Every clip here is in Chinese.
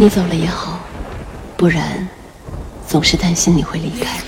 你走了也好，不然总是担心你会离开。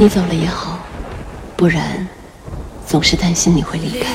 你走了也好，不然总是担心你会离开。